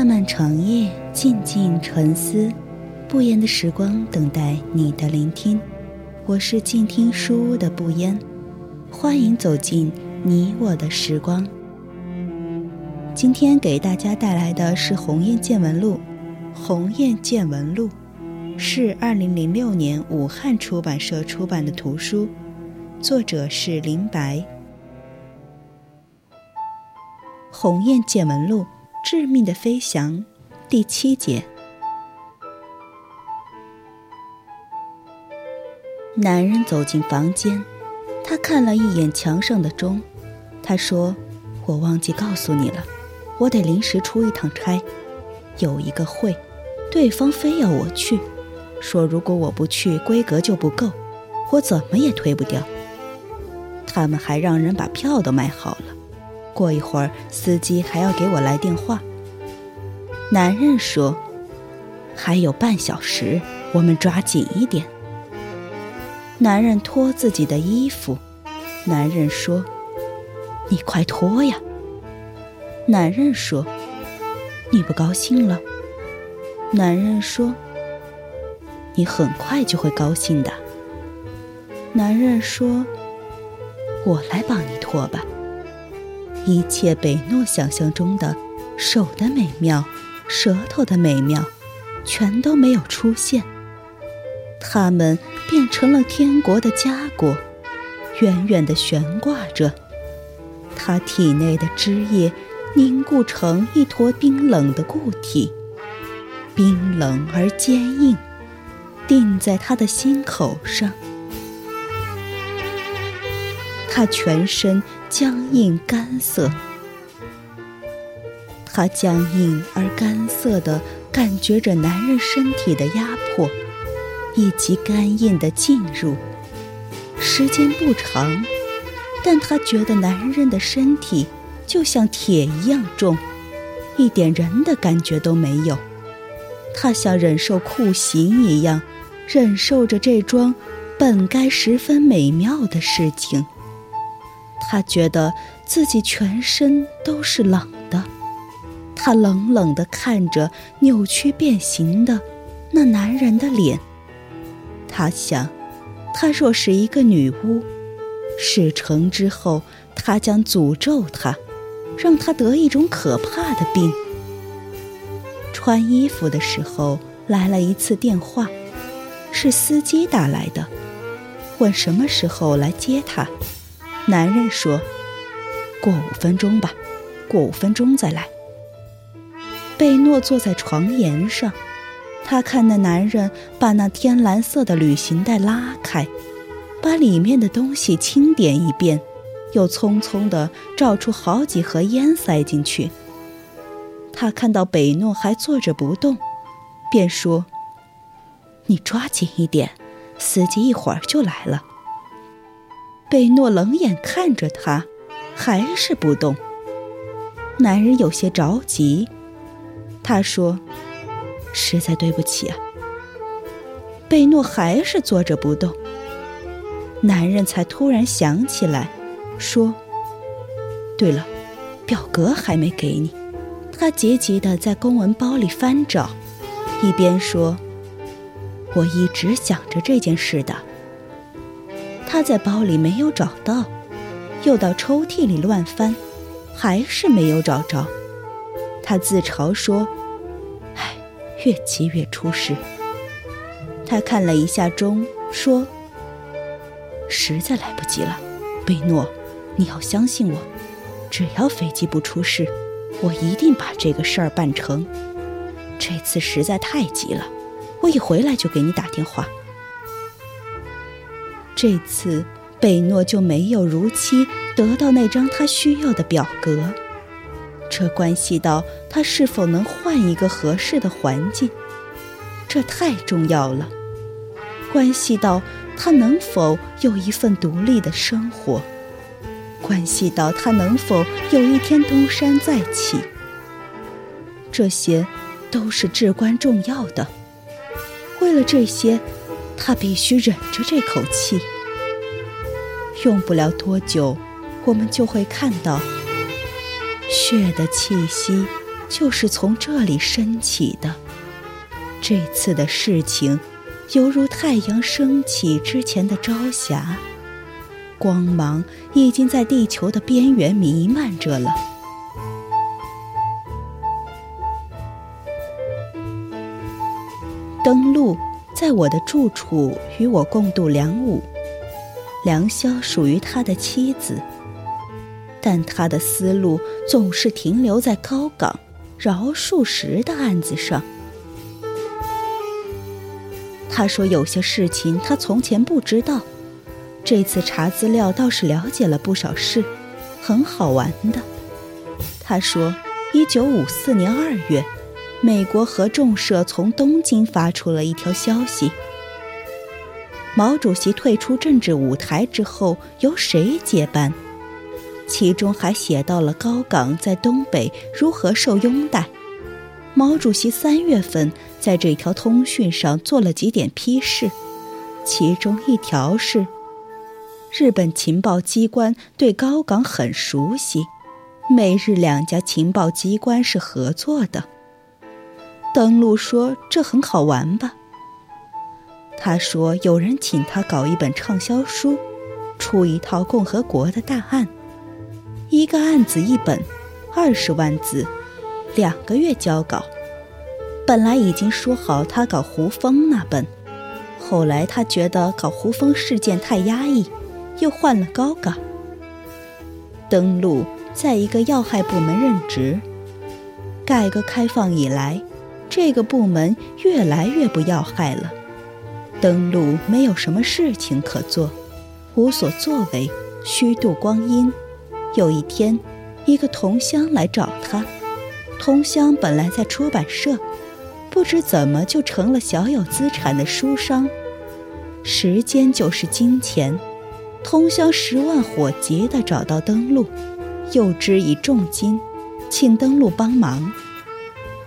漫漫长夜，静静沉思，不言的时光等待你的聆听。我是静听书屋的不言，欢迎走进你我的时光。今天给大家带来的是《鸿雁见闻录》，《鸿雁见闻录》是二零零六年武汉出版社出版的图书，作者是林白。《鸿雁见闻录》。致命的飞翔，第七节。男人走进房间，他看了一眼墙上的钟，他说：“我忘记告诉你了，我得临时出一趟差，有一个会，对方非要我去，说如果我不去，规格就不够，我怎么也推不掉。他们还让人把票都买好了。”过一会儿，司机还要给我来电话。男人说：“还有半小时，我们抓紧一点。”男人脱自己的衣服。男人说：“你快脱呀！”男人说：“你不高兴了？”男人说：“你很快就会高兴的。”男人说：“我来帮你脱吧。”一切北诺想象中的手的美妙、舌头的美妙，全都没有出现。它们变成了天国的家果，远远地悬挂着。他体内的汁液凝固成一坨冰冷的固体，冰冷而坚硬，定在他的心口上。他全身。僵硬干涩，他僵硬而干涩地感觉着男人身体的压迫，以及干硬的进入。时间不长，但他觉得男人的身体就像铁一样重，一点人的感觉都没有。他像忍受酷刑一样，忍受着这桩本该十分美妙的事情。他觉得自己全身都是冷的，他冷冷地看着扭曲变形的那男人的脸。他想，他若是一个女巫，事成之后，他将诅咒他，让他得一种可怕的病。穿衣服的时候来了一次电话，是司机打来的，问什么时候来接他。男人说：“过五分钟吧，过五分钟再来。”贝诺坐在床沿上，他看那男人把那天蓝色的旅行袋拉开，把里面的东西清点一遍，又匆匆地照出好几盒烟塞进去。他看到贝诺还坐着不动，便说：“你抓紧一点，司机一会儿就来了。”贝诺冷眼看着他，还是不动。男人有些着急，他说：“实在对不起啊。”贝诺还是坐着不动。男人才突然想起来，说：“对了，表格还没给你。”他急急的在公文包里翻找，一边说：“我一直想着这件事的。”他在包里没有找到，又到抽屉里乱翻，还是没有找着。他自嘲说：“唉，越急越出事。”他看了一下钟，说：“实在来不及了，贝诺，你要相信我，只要飞机不出事，我一定把这个事儿办成。这次实在太急了，我一回来就给你打电话。”这次贝诺就没有如期得到那张他需要的表格，这关系到他是否能换一个合适的环境，这太重要了，关系到他能否有一份独立的生活，关系到他能否有一天东山再起，这些都是至关重要的。为了这些。他必须忍着这口气。用不了多久，我们就会看到血的气息就是从这里升起的。这次的事情，犹如太阳升起之前的朝霞，光芒已经在地球的边缘弥漫着了。登陆在我的住处与我共度良午，良宵属于他的妻子，但他的思路总是停留在高岗饶漱石的案子上。他说：“有些事情他从前不知道，这次查资料倒是了解了不少事，很好玩的。”他说：“一九五四年二月，美国合众社从东京发出了一条消息：毛主席退出政治舞台之后，由谁接班？其中还写到了高岗在东北如何受拥戴。毛主席三月份。”在这条通讯上做了几点批示，其中一条是：日本情报机关对高岗很熟悉，美日两家情报机关是合作的。登陆说这很好玩吧？他说有人请他搞一本畅销书，出一套共和国的大案，一个案子一本，二十万字，两个月交稿。本来已经说好他搞胡风那本，后来他觉得搞胡风事件太压抑，又换了高岗。登陆在一个要害部门任职。改革开放以来，这个部门越来越不要害了。登陆没有什么事情可做，无所作为，虚度光阴。有一天，一个同乡来找他，同乡本来在出版社。不知怎么就成了小有资产的书商，时间就是金钱。通宵十万火急地找到登陆，又支以重金，请登陆帮忙。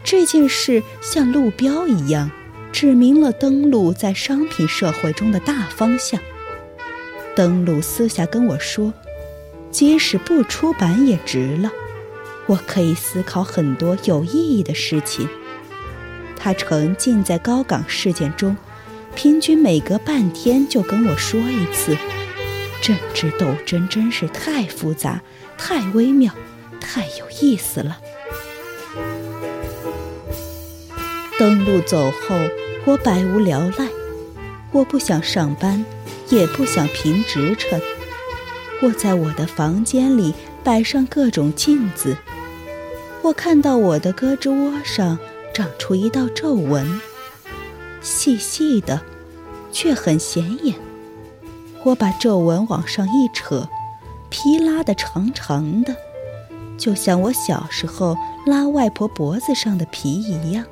这件事像路标一样，指明了登陆在商品社会中的大方向。登陆私下跟我说，即使不出版也值了，我可以思考很多有意义的事情。他沉浸在高岗事件中，平均每隔半天就跟我说一次：“政治斗争真是太复杂、太微妙、太有意思了。”登陆走后，我百无聊赖，我不想上班，也不想评职称。我在我的房间里摆上各种镜子，我看到我的胳肢窝上。长出一道皱纹，细细的，却很显眼。我把皱纹往上一扯，皮拉的长长的，就像我小时候拉外婆脖子上的皮一样。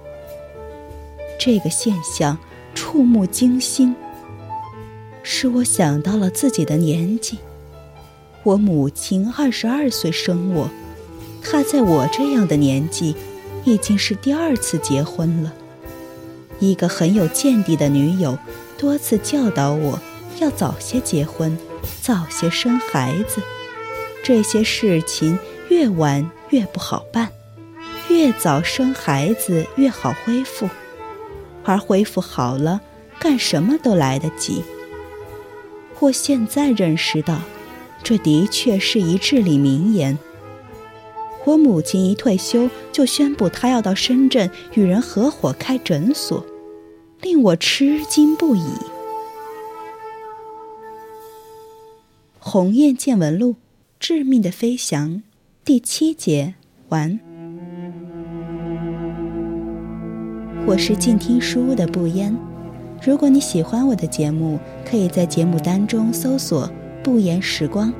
这个现象触目惊心，使我想到了自己的年纪。我母亲二十二岁生我，她在我这样的年纪。已经是第二次结婚了。一个很有见地的女友多次教导我要早些结婚，早些生孩子。这些事情越晚越不好办，越早生孩子越好恢复，而恢复好了，干什么都来得及。我现在认识到，这的确是一至理名言。我母亲一退休就宣布她要到深圳与人合伙开诊所，令我吃惊不已。《鸿雁见闻录：致命的飞翔》第七节完。我是静听书屋的不言。如果你喜欢我的节目，可以在节目单中搜索“不言时光”。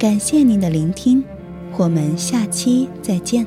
感谢您的聆听。我们下期再见。